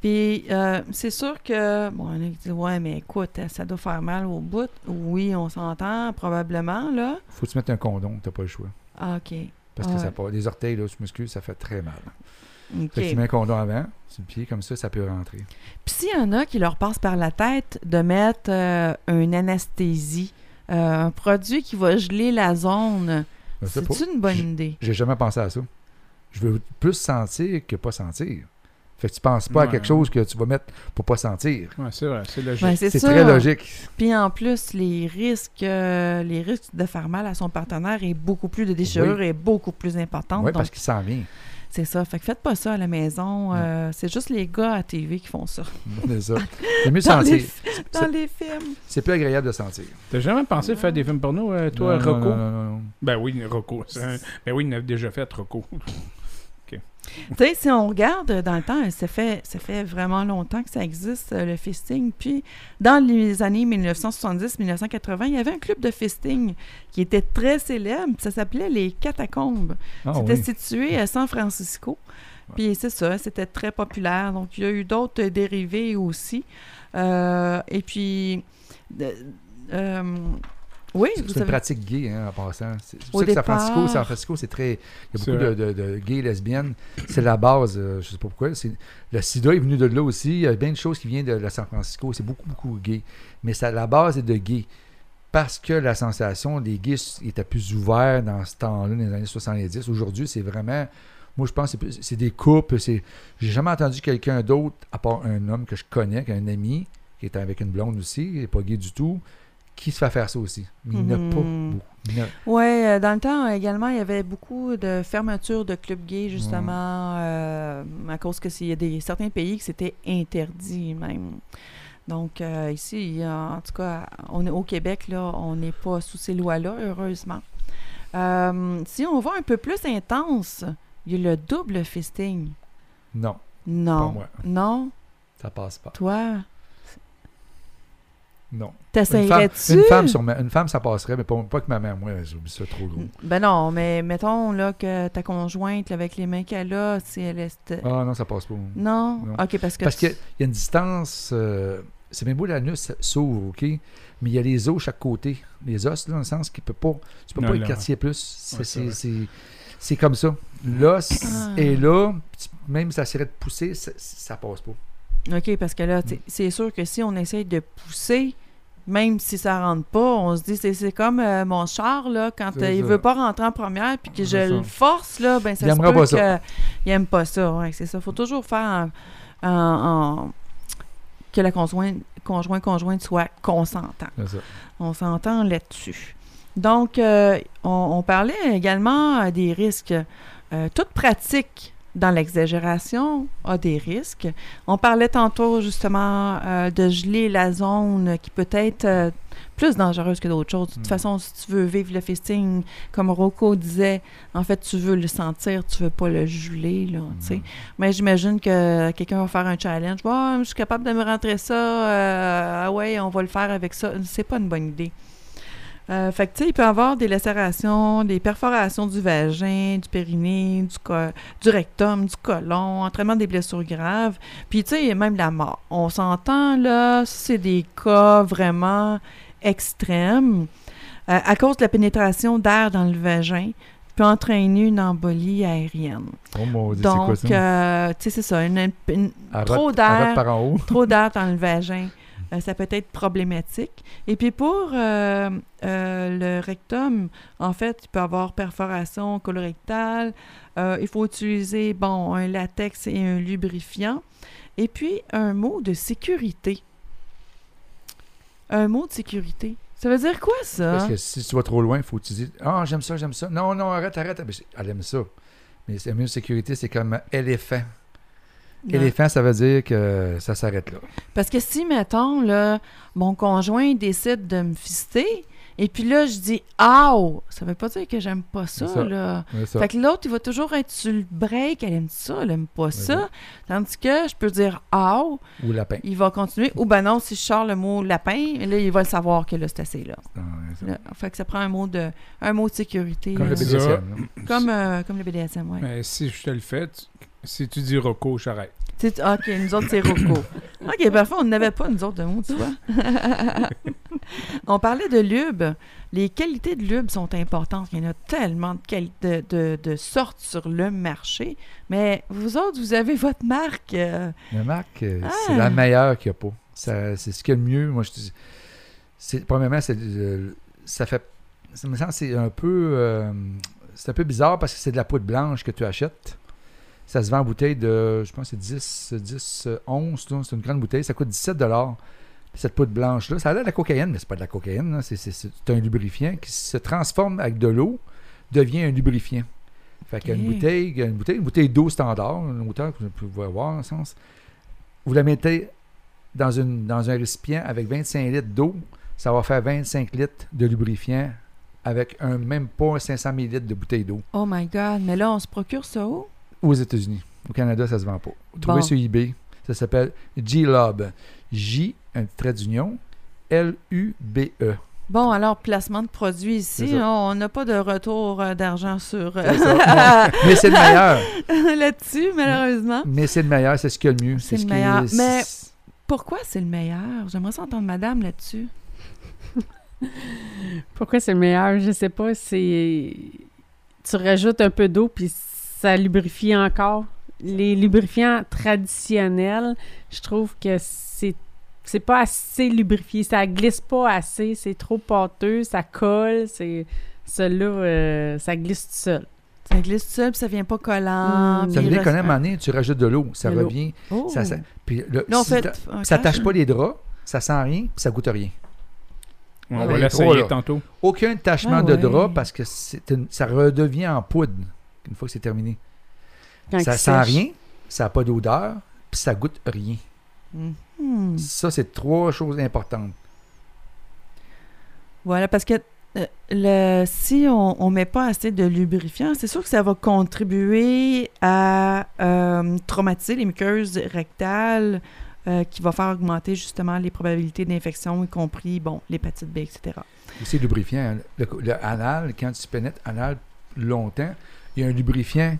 Puis euh, c'est sûr que, bon, on a dit, ouais, mais écoute, ça doit faire mal au bout. Oui, on s'entend, probablement, là. Faut tu mettes un condom, t'as pas le choix. Ah, OK. Parce que Ouais. ça part. Les orteils, là, je m'excuse, ça fait très mal. OK. Fait que tu mets un condom avant, sur le pied, comme ça, ça peut rentrer. Puis s'il y en a qui leur passe par la tête de mettre euh, une anesthésie, euh, un produit qui va geler la zone, pas. c'est une bonne idée. J'ai jamais pensé à ça. Je veux plus sentir que pas sentir. Fait que tu penses pas à quelque chose que tu vas mettre pour pas sentir. Ouais, c'est vrai, c'est logique. C'est très logique. Puis en plus, les risques, euh, les risques de faire mal à son partenaire est beaucoup plus de déchirure Oui. est beaucoup plus importante. Oui, parce qu'il s'en vient. c'est ça. Fait que faites pas ça à la maison. euh, c'est juste les gars à TV qui font ça. (laughs) C'est ça. (laughs) C'est mieux de Dans, les, sentir. fi- dans les films. C'est plus agréable de sentir. T'as jamais pensé faire des films porno, euh, toi, Non, Rocco? non, non, non, non. Ben oui, Rocco. un- Ben oui, il en a déjà fait, Rocco. Tu sais, si on regarde dans le temps, ça fait, ça fait vraiment longtemps que ça existe, euh, le fisting. Puis, dans les années 1970-1980, il y avait un club de fisting qui était très célèbre. Ça s'appelait les Catacombes. Ah, C'était oui. situé à San Francisco. Puis, c'est ça, c'était très populaire. Donc, il y a eu d'autres dérivés aussi. Euh, et puis, de- euh, oui, C'est une savez. pratique gay, hein, en passant. C'est pour ça que San Francisco, départ- San Francisco, c'est très. Il y a beaucoup de, vrai. de, de gays et lesbiennes. C'est la base, euh, je sais pas pourquoi. c'est- Le sida est venu de là aussi. Il y a bien de choses qui viennent de, la San Francisco. C'est beaucoup, beaucoup gay. Mais ça, la base est de gay. Parce que la sensation des gays était plus ouvert dans ce temps-là, dans les années 70. Aujourd'hui, c'est vraiment. Moi, je pense que c'est plus- c'est des couples. c'est- J'ai jamais entendu quelqu'un d'autre, à part un homme que je connais, qu'un ami, qui est avec une blonde aussi, qui n'est pas gay du tout, qui se fait faire ça aussi. Mais il n'y en a pas beaucoup. Il y en a- Oui, euh, dans le temps également, il y avait beaucoup de fermetures de clubs gays, justement, euh, à cause que s'il y a des, certains pays que c'était interdit même. Donc, euh, ici, en tout cas, on est au Québec, là, on n'est pas sous ces lois-là, heureusement. Si on va un peu plus intense, il y a le double fisting. Non, Non. pas moi. Non? Ça passe pas. Toi? Non. Une femme, T'essayerais-tu? une femme, sur ma- une femme, ça passerait, mais pas, pas que ma mère. Moi, j'oublie ça trop gros. Ben non, mais mettons là, que ta conjointe, là, avec les mains qu'elle a, si elle est... Ah non, ça passe pas. Non? Non. OK, parce que... Parce tu- qu'il y a une distance. euh, c'est bien beau, l'anus s'ouvre, OK? Mais il y a les os chaque côté. Les os, là, dans le sens qu'il peut pas. Tu peux Non, pas là, écartier plus. C'est, Ouais, comme ça. L'os Ah. est là. Même si ça serait de pousser, ça, ça passe pas. OK, parce que là, t'sais, c'est sûr que si on essaye de pousser, même si ça rentre pas, on se dit, c'est, c'est comme euh, mon char, là, quand euh, il veut pas rentrer en première, puis que je le force, là, ben ça Il se peut pas que... ça. Il aime pas ça, ouais, c'est ça. faut toujours faire en- en- en- que la conjointe, conjoint, conjointe soit consentant. On s'entend là-dessus. Donc, euh, on, on parlait également euh, des risques. Toute pratique dans l'exagération a des risques. On parlait tantôt justement euh, de geler la zone qui peut être euh, plus dangereuse que d'autres choses. De toute Mm. façon, si tu veux vivre le fisting, comme Rocco disait, en fait, tu veux le sentir, tu veux pas le geler, là, tu sais. Mhm. Mais j'imagine que quelqu'un va faire un challenge. Ouais, je suis capable de me rentrer ça. euh, ah ouais, on va le faire avec ça. C'est pas une bonne idée. Euh, fait que, tu sais, il peut y avoir des lacérations, des perforations du vagin, du périnée, du, rectum, du côlon, entraînement des blessures graves. Puis, tu sais, même la mort. On s'entend, là, c'est des cas vraiment extrêmes. Euh, à cause de la pénétration d'air dans le vagin, peut entraîner une embolie aérienne. Oh mon Dieu, Donc, euh, sais, c'est ça. une- une- d'air. trop d'air dans le vagin, euh, ça peut être problématique. Et puis pour euh, euh, le rectum, en fait, il peut avoir perforation colorectale. Il faut utiliser, bon, un latex et un lubrifiant. Et puis un mot de sécurité. Un mot de sécurité. Ça veut dire quoi, ça? Parce que si tu vas trop loin, il faut que tu dises Ah, j'aime ça, j'aime ça. Non, non, arrête, arrête. Elle aime ça. Mais c'est mieux sécurité, c'est comme éléphant. Non. Éléphant, ça veut dire que ça s'arrête là. Parce que si, mettons, là, mon conjoint décide de me fister, et puis là, je dis « Ow! » Ça veut pas dire que j'aime pas ça, ça. là. Ça. Fait que l'autre, il va toujours être sur le break, elle aime ça, elle aime pas ça. Tandis que je peux dire « Ow! Ou lapin. » Il va continuer. Ou ben non, si je sors le mot « lapin », là, il va le savoir que là, c'est assez, là. Ah. Là, Fait que ça prend un mot de, un mot de sécurité. Comme le là. BDSM. Comme, euh, comme le BDSM, ouais. Mais si je te le fais, tu- si tu dis Rocco, j'arrête. OK, nous autres, c'est Rocco. (coughs) OK, parfois, on n'avait pas, nous autres, de mots, tu vois. (laughs) on parlait de lube. Les qualités de lube sont importantes. Il y en a tellement de, quali- de, de- de sortes sur le marché. Mais vous autres, vous avez votre marque. euh, La marque, euh, Ah. c'est la meilleure qu'il n'y a pas. Ça- C'est ce qu'il y a de mieux. Moi, je dis- c'est, premièrement, c'est, euh, ça fait. Ça me semble que c'est un peu. euh, c'est un peu bizarre parce que c'est de la poudre blanche que tu achètes. Ça se vend en bouteille de, je pense, c'est 10, 10 euh, onces. là. C'est une grande bouteille. Ça coûte 17 Cette poudre blanche-là, ça a l'air de la cocaïne, mais c'est pas de la cocaïne. C'est, un lubrifiant qui se transforme avec de l'eau, devient un lubrifiant. Fait qu'une bouteille, une bouteille, une bouteille d'eau standard, une hauteur que vous pouvez voir, en sens, vous la mettez dans, une, dans un récipient avec 25 litres d'eau, ça va faire 25 litres de lubrifiant avec un même pas 500 ml de bouteille d'eau. Oh my God, mais là, on se procure ça où? Aux États-Unis. Au Canada, ça se vend pas. Trouvez Bon. sur eBay. Ça s'appelle G-Lob. J, un trait d'union, L-U-B-E. Bon, alors, placement de produits ici, on n'a pas de retour euh, d'argent sur euh, ça. (laughs) Mais c'est le meilleur. (laughs) là-dessus, malheureusement. Mais c'est le meilleur, c'est ce qu'il y a de mieux. C'est ce le est- meilleur. Mais- Pourquoi c'est le meilleur? J'aimerais ça entendre madame là-dessus. (laughs) Pourquoi c'est le meilleur? Je sais pas. C'est. Tu rajoutes un peu d'eau, puis ça lubrifie encore. Les lubrifiants traditionnels, je trouve que c'est. C'est pas assez lubrifié, ça glisse pas assez, c'est trop pâteux, ça colle, c'est celui-là, euh, ça glisse tout seul. Ça glisse tout seul, puis ça vient pas collant. Mm. Ça quand même reste- année, tu rajoutes de l'eau, ça De revient. Oh. Ça, ça- puis le- Là, on si fait ta- un ça cache. tâche pas les draps, ça sent rien, puis ça goûte rien. On Ah, va ben, l'essayer tantôt. Aucun tachement Ah de drap parce que c'est une- ça redevient en poudre une fois que c'est terminé. Quand ça sent rien, ça n'a pas d'odeur, puis ça goûte rien. Mhm. Ça, c'est trois choses importantes. Voilà, parce que euh, le, si on ne met pas assez de lubrifiant, c'est sûr que ça va contribuer à euh, traumatiser les muqueuses rectales, euh, qui va faire augmenter justement les probabilités d'infection, y compris, bon, l'hépatite B, etc. Aussi lubrifiant. hein. Le, le anal, quand tu pénètres anal longtemps, il y a un lubrifiant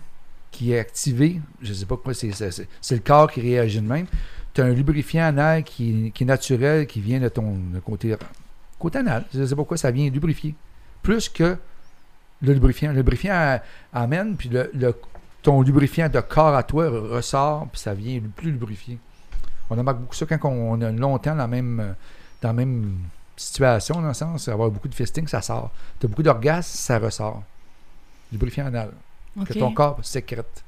qui est activé. Je ne sais pas pourquoi, c'est, c'est, le corps qui réagit de même. Tu as un lubrifiant anal qui, qui est naturel, qui vient de ton de côté, côté anal. Je ne sais pas pourquoi ça vient lubrifier. Plus que le lubrifiant. Le lubrifiant amène, puis le, ton lubrifiant de corps à toi ressort, puis ça vient plus lubrifié. On remarque beaucoup ça quand on, a longtemps dans la même, dans même situation, dans le sens, avoir beaucoup de fisting, ça sort. Tu as beaucoup d'orgasme, ça ressort. Lubrifiant anal. Que ton corps sécrète.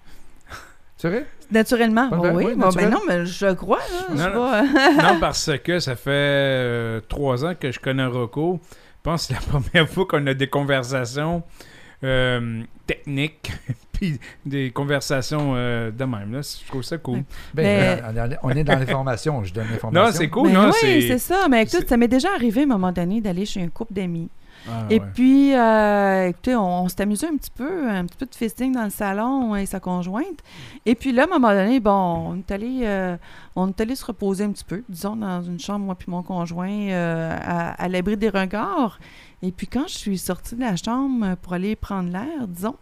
(laughs) C'est vrai? Naturellement, oh oui. Oui, bon, ben non, mais je crois, là, je Non, (laughs) (laughs) parce que ça fait euh, trois ans que je connais Rocco. Je pense que c'est la première fois qu'on a des conversations euh, techniques, puis des conversations euh, de même. Là. Je trouve ça cool. Ben, Mais- euh, on est dans l'information, je donne l'information. Non, c'est cool, Ben non? oui, c'est... ça. Mais écoute, ça m'est déjà arrivé à un moment donné d'aller chez un couple d'amis. Ah, Et ouais. puis, euh, écoutez, on, on s'est amusé un petit peu, un petit peu de fisting dans le salon et sa conjointe. Et puis là, à un moment donné, bon, on est allé, euh, on est allé se reposer un petit peu, disons, dans une chambre, moi puis mon conjoint, euh, à, à l'abri des regards. Et puis quand je suis sortie de la chambre pour aller prendre l'air, disons,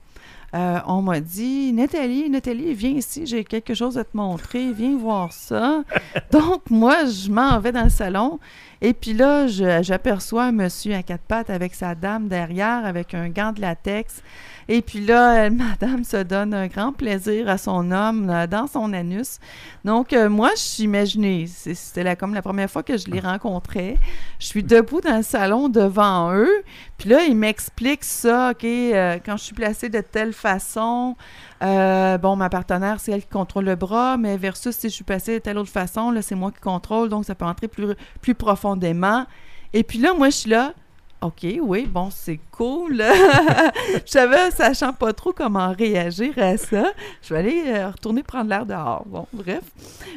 euh, on m'a dit Nathalie, Nathalie, viens ici, j'ai quelque chose à te montrer, viens voir ça. Donc, moi, je m'en vais dans le salon. Et puis là, j'aperçois un monsieur à quatre pattes avec sa dame derrière, avec un gant de latex. Et puis là, elle- (laughs) madame se donne un grand plaisir à son homme euh, dans son anus. Donc, euh, moi, je suis imaginée, c'était comme la première fois que je les rencontrais. Je suis debout dans le salon devant eux. Puis là, ils m'expliquent ça, OK, euh, quand je suis placée de telle façon, euh, bon, ma partenaire, c'est elle qui contrôle le bras, mais versus si je suis placée de telle autre façon, là, c'est moi qui contrôle, donc ça peut entrer plus, plus profondément. Et puis là, moi, je suis là, OK, oui, bon, c'est cool. (laughs) je savais, sachant pas trop comment réagir à ça, je vais aller euh, retourner prendre l'air dehors. Bon, bref.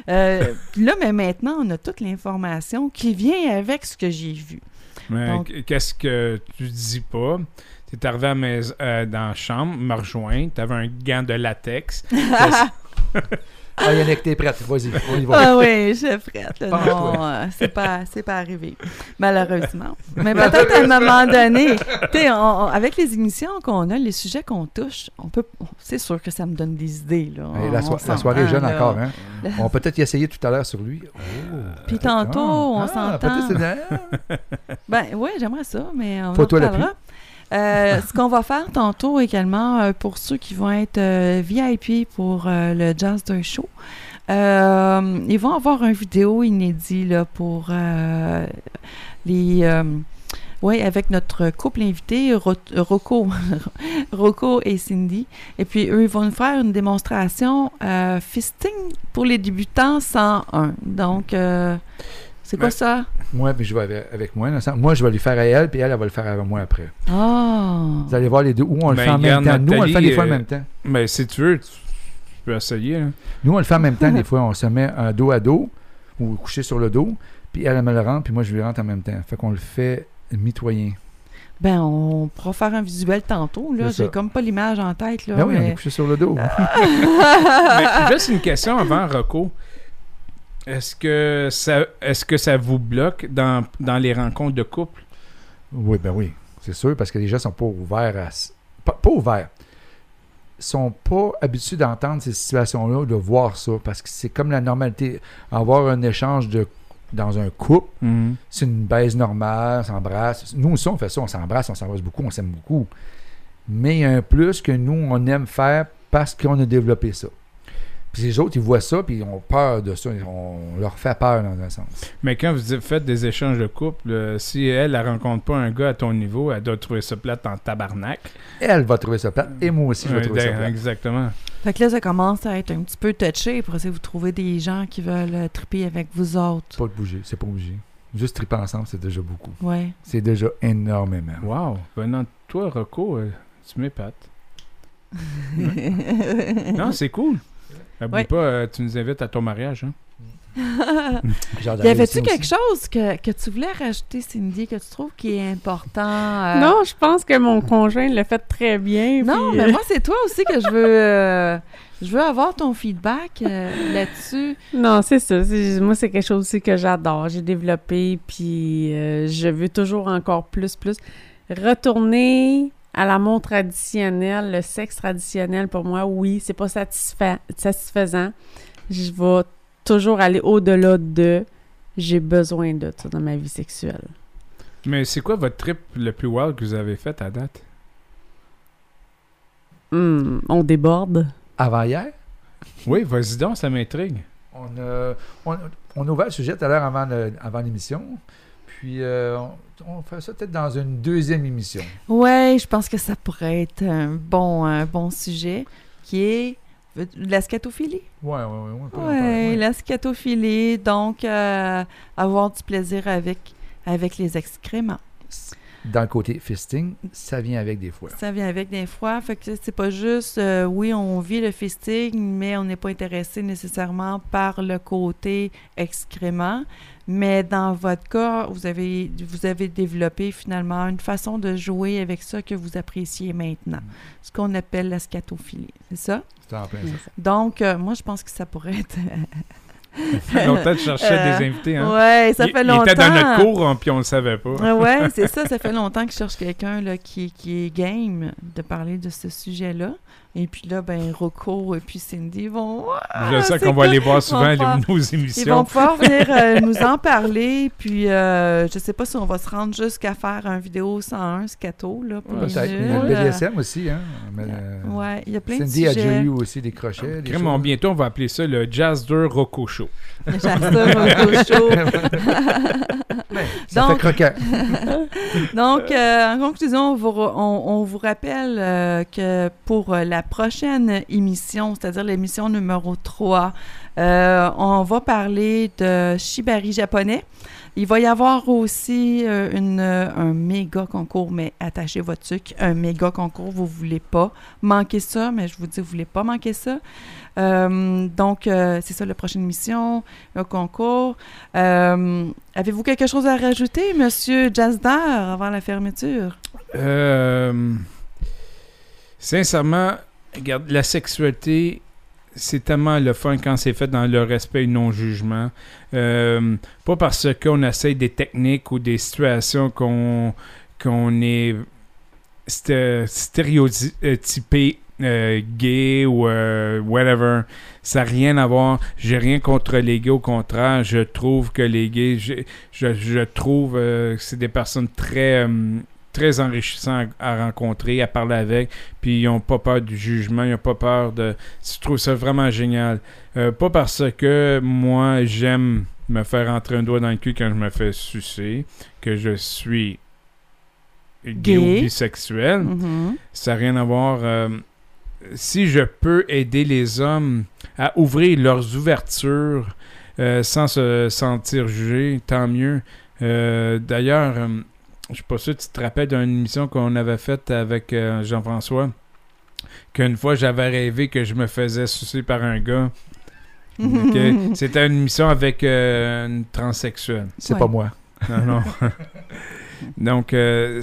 Euh, (laughs) puis là, mais maintenant, on a toute l'information qui vient avec ce que j'ai vu. Donc- qu'est-ce que tu dis pas? Tu es arrivé à mais- euh, dans la chambre, me rejoindre, tu avais un gant de latex. (laughs) Ah, Yannick, t'es prête. Vas-y, on y va. Ah oui, je suis prête. Non, euh, c'est pas, c'est pas arrivé, malheureusement. Mais (laughs) peut-être à un moment donné, tu avec les émissions qu'on a, les sujets qu'on touche, on peut, c'est sûr que ça me donne des idées. Là. La, so- soirée est jeune là. encore, hein? (laughs) On va peut-être y essayer tout à l'heure sur lui. Oh, Puis tantôt, on ah, s'entend. Ben oui, j'aimerais ça, mais on en Faut-toi reparlera. Euh, ce qu'on va faire tantôt également, euh, pour ceux qui vont être euh, VIP pour le Jazz Day Show, ils vont avoir une vidéo inédit là, pour les... oui, avec notre couple invité, Ro- Rocco, (laughs) Rocco et Cindy. Et puis, eux, ils vont nous faire une démonstration fisting pour les débutants 101. Donc, c'est quoi ça? Moi, puis je vais avec, avec moi. dans le sens- Moi, je vais lui faire à elle, puis elle, elle va le faire avec moi après. Ah! Vous allez voir les deux. Ou on le Ben, fait en même temps. Nous, on le fait des fois en euh, même temps. Mais si tu veux, tu, tu peux essayer. hein. Nous, on le fait en même temps. (laughs) Des fois, on se met un dos à dos ou couché sur le dos, puis elle, elle me le rentre, puis moi, je lui rentre en même temps. Fait qu'on le fait mitoyen. Ben, on pourra faire un visuel tantôt. Là. J'ai comme pas l'image en tête. Là, Ben oui, on mais- est couché sur le dos. (laughs) Mais juste une question avant, Rocco. Est-ce que ça est-ce que ça vous bloque dans, dans les rencontres de couple? Oui, ben oui, c'est sûr, parce que les gens sont pas ouverts à... Pas, pas ouverts. Ils sont pas habitués d'entendre ces situations-là, de voir ça, parce que c'est comme la normalité. Avoir un échange de dans un couple, c'est une baise normale, on s'embrasse. Nous aussi, on fait ça, on s'embrasse, on s'embrasse beaucoup, on s'aime beaucoup. Mais il y a un plus que nous, on aime faire parce qu'on a développé ça. Puis les autres, ils voient ça, puis ils ont peur de ça. On leur fait peur, dans un sens. Mais quand vous faites des échanges de couple, euh, si elle ne rencontre pas un gars à ton niveau, elle doit trouver ça plate en tabarnak. Elle va trouver ça plate, et moi aussi, je vais trouver ça plate. Exactement. Fait que là, ça commence à être un petit peu touché pour essayer de vous trouver des gens qui veulent euh, triper avec vous autres. Pas de bouger, c'est pas bouger. Juste triper ensemble, c'est déjà beaucoup. Ouais. C'est déjà énormément. Wow. Venant de toi, Rocco, euh, tu m'épates. (laughs) Non, c'est cool. Oublie Ouais. pas, euh, tu nous invites à ton mariage. Hein? (laughs) Y avait-tu quelque chose que, que tu voulais rajouter, Cindy, que tu trouves qui est important? euh, Non, je pense que mon conjoint l'a fait très bien. Non, puis, (laughs) mais moi, c'est toi aussi que je veux... euh, je veux avoir ton feedback euh, là-dessus. Non, c'est ça. C'est- Moi, c'est quelque chose aussi que j'adore. J'ai développé, puis euh, je veux toujours encore plus, plus. Retourner à l'amour traditionnel, le sexe traditionnel, pour moi, oui, c'est pas satisfa- satisfaisant. Je vais toujours aller au-delà de j'ai besoin de ça dans ma vie sexuelle. Mais c'est quoi votre trip le plus wild que vous avez fait à date? Hum, on déborde. Avant hier, Oui, vas-y donc, ça m'intrigue. on a, on, on a ouvert le sujet tout à l'heure avant l'émission. Puis, euh, on, on fait ça peut-être dans une deuxième émission. Ouais, je pense que ça pourrait être un bon, un bon sujet qui est la scatophilie? Ouais, ouais, ouais. ouais, pas- Oui, ouais. la scatophilie, donc euh, avoir du plaisir avec, avec les excréments. Dans le côté fisting, ça vient avec des fois. Ça vient avec des fois, fait que c'est pas juste, euh, oui, on vit le fisting, mais on n'est pas intéressé nécessairement par le côté excrément. Mais dans votre cas, vous avez, vous avez développé finalement une façon de jouer avec ça que vous appréciez maintenant, ce qu'on appelle la scatophilie, c'est ça? C'est en plein ça. Donc, euh, moi, je pense que ça pourrait être... (laughs) Ça fait longtemps que je cherchais Euh, des invités. Hein? Ouais, ça Il- fait il longtemps. était dans notre cours, hein, puis on le savait pas. Ah ouais, (laughs) c'est ça. Ça fait longtemps que je cherche quelqu'un là, qui, qui est game de parler de ce sujet-là. Et puis là, ben, Rocco et puis Cindy vont. Je sais c'est qu'on va les voir Ils vont souvent, les- nos Ils vont émissions. pouvoir venir euh, (laughs) nous en parler. Puis euh, je sais pas si on va se rendre jusqu'à faire un vidéo 101 scato là, pour les Peut-être. Il y a le BDSM aussi. Hein? Mais, euh, Ouais, il y a plein Cindy de a déjà sujets. eu aussi des crochets. des choses. bientôt, on va appeler ça le Jazz de Rocco Show. (laughs) (laughs) Ça Donc- fait croquant. (laughs) Donc, euh, en conclusion, on vous, on, on vous rappelle euh, que pour euh, la prochaine émission, c'est-à-dire l'émission numéro 3, euh, on va parler de shibari japonais. Il va y avoir aussi euh, une, euh, un méga concours, mais attachez votre truc, un méga concours, vous voulez pas manquer ça, mais je vous dis, vous voulez pas manquer ça. Euh, donc, c'est ça la prochaine émission, le concours. Avez-vous quelque chose à rajouter, Monsieur Jazdar, avant la fermeture? Sincèrement, regarde, la sexualité, c'est tellement le fun quand c'est fait dans le respect et non-jugement. Euh, pas parce qu'on essaye des techniques ou des situations qu'on est sté- stéréotypé euh, gay ou euh, whatever. Ça n'a rien à voir. J'ai rien contre les gays. Au contraire, je trouve que les gays, je, je, je trouve que c'est des personnes très, très enrichissantes à, à rencontrer, à parler avec. Puis ils n'ont pas peur du jugement, ils n'ont pas peur de. Je trouve ça vraiment génial. Euh, pas parce que moi, j'aime me faire entrer un doigt dans le cul quand je me fais sucer, que je suis gay, Gay. ou bisexuel. Mhm. Ça n'a rien à voir. euh, si je peux aider les hommes à ouvrir leurs ouvertures euh, sans se sentir jugés, tant mieux. Euh, D'ailleurs, je suis pas sûr que tu te rappelles d'une émission qu'on avait faite avec euh, Jean-François, qu'une fois j'avais rêvé que je me faisais sucer par un gars. (laughs) C'était une émission avec euh, une transsexuelle. C'est Ouais. pas moi. Non, non. (laughs) Donc, euh,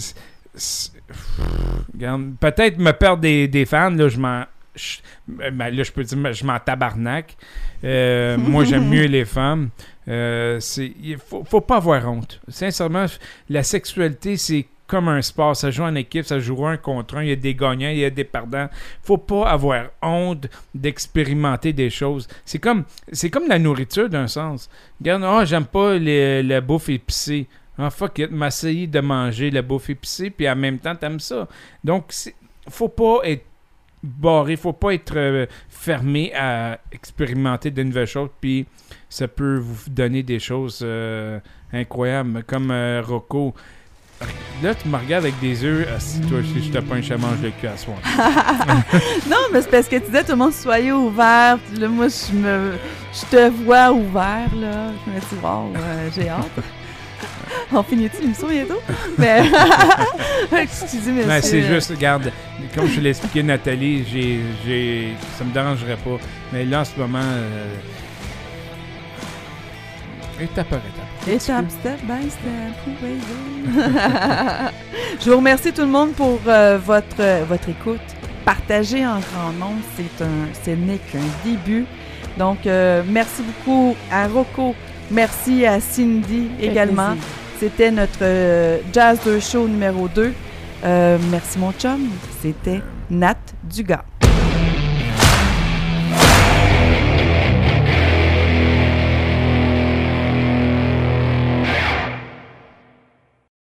peut-être me perdre des, des fans, là, je m'en. je- ben, là, je peux dire, je m'en tabarnak. Euh, moi, j'aime mieux (laughs) les femmes. Euh, il faut, faut pas avoir honte. Sincèrement, la sexualité, c'est comme un sport. Ça joue en équipe, ça joue un contre un. Il y a des gagnants, il y a des perdants. faut pas avoir honte d'expérimenter des choses. C'est comme, comme la nourriture d'un sens. Regarde, ah, j'aime pas les- la bouffe épicée. Ah, fuck it, de manger la bouffe épicée, puis en même temps, t'aimes ça. Donc, faut pas être barré, faut pas être euh, fermé à expérimenter de nouvelles choses, puis ça peut vous donner des choses euh, incroyables, comme euh, Rocco. Là, tu me regardes avec des yeux, ah, si toi, je te punch, je mange le cul à soir. (laughs) Non, mais c'est parce que tu disais tout le monde soyez ouvert. Là, moi, je me, te vois ouvert là. Je me dis wow, j'ai hâte. (laughs) On finit-tu l'émission bientôt? (laughs) Mais (laughs) excusez moi Mais c'est juste, regarde, comme je l'ai expliqué Nathalie, j'ai, j'ai, ça me dérangerait pas. Mais là, en ce moment, euh, étape par étape. Étape, step by step. Je vous remercie tout le monde pour euh, votre, euh, votre écoute. Partagez en grand nombre, c'est un, ce n'est qu'un début. Donc, euh, merci beaucoup à Rocco. Merci à Cindy également. C'était notre euh, Jazz 2 Show numéro 2. Euh, merci mon chum. C'était Nat Dugas.